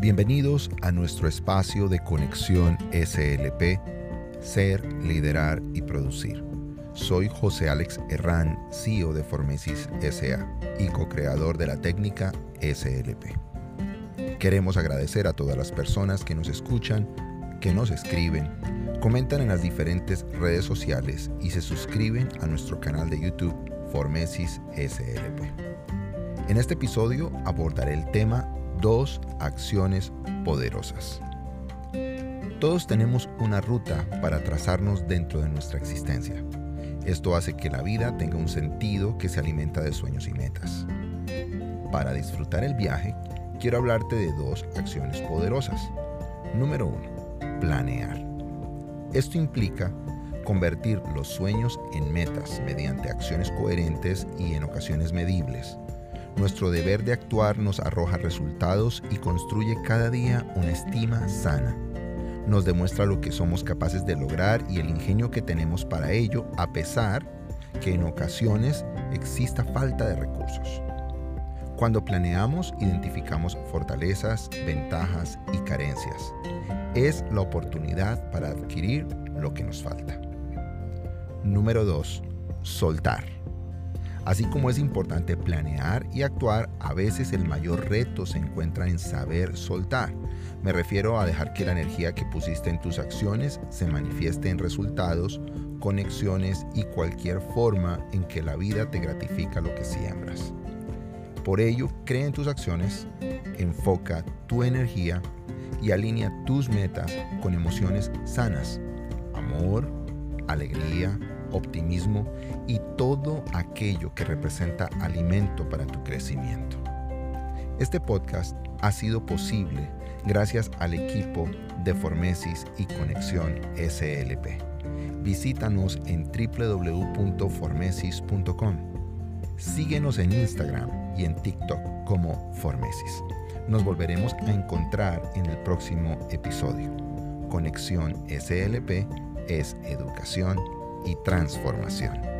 Bienvenidos a nuestro espacio de conexión SLP, Ser, Liderar y Producir. Soy José Alex Herrán, CEO de Formesis SA y co-creador de la técnica SLP. Queremos agradecer a todas las personas que nos escuchan, que nos escriben, comentan en las diferentes redes sociales y se suscriben a nuestro canal de YouTube Formesis SLP. En este episodio abordaré el tema dos acciones poderosas. Todos tenemos una ruta para trazarnos dentro de nuestra existencia. Esto hace que la vida tenga un sentido que se alimenta de sueños y metas. Para disfrutar el viaje, quiero hablarte de dos acciones poderosas. Número uno, planear. Esto implica convertir los sueños en metas mediante acciones coherentes y en ocasiones medibles nuestro deber de actuar nos arroja resultados y construye cada día una estima sana. Nos demuestra lo que somos capaces de lograr y el ingenio que tenemos para ello, a pesar que en ocasiones exista falta de recursos. Cuando planeamos, identificamos fortalezas, ventajas y carencias. Es la oportunidad para adquirir lo que nos falta. Número 2. Soltar. Así como es importante planear y actuar, a veces el mayor reto se encuentra en saber soltar. Me refiero a dejar que la energía que pusiste en tus acciones se manifieste en resultados, conexiones y cualquier forma en que la vida te gratifica lo que siembras. Por ello, cree en tus acciones, enfoca tu energía y alinea tus metas con emociones sanas, amor, alegría, optimismo y todo aquello que representa alimento para tu crecimiento. Este podcast ha sido posible gracias al equipo de Formesis y Conexión SLP. Visítanos en www.formesis.com. Síguenos en Instagram y en TikTok como Formesis. Nos volveremos a encontrar en el próximo episodio. Conexión SLP es educación y transformación.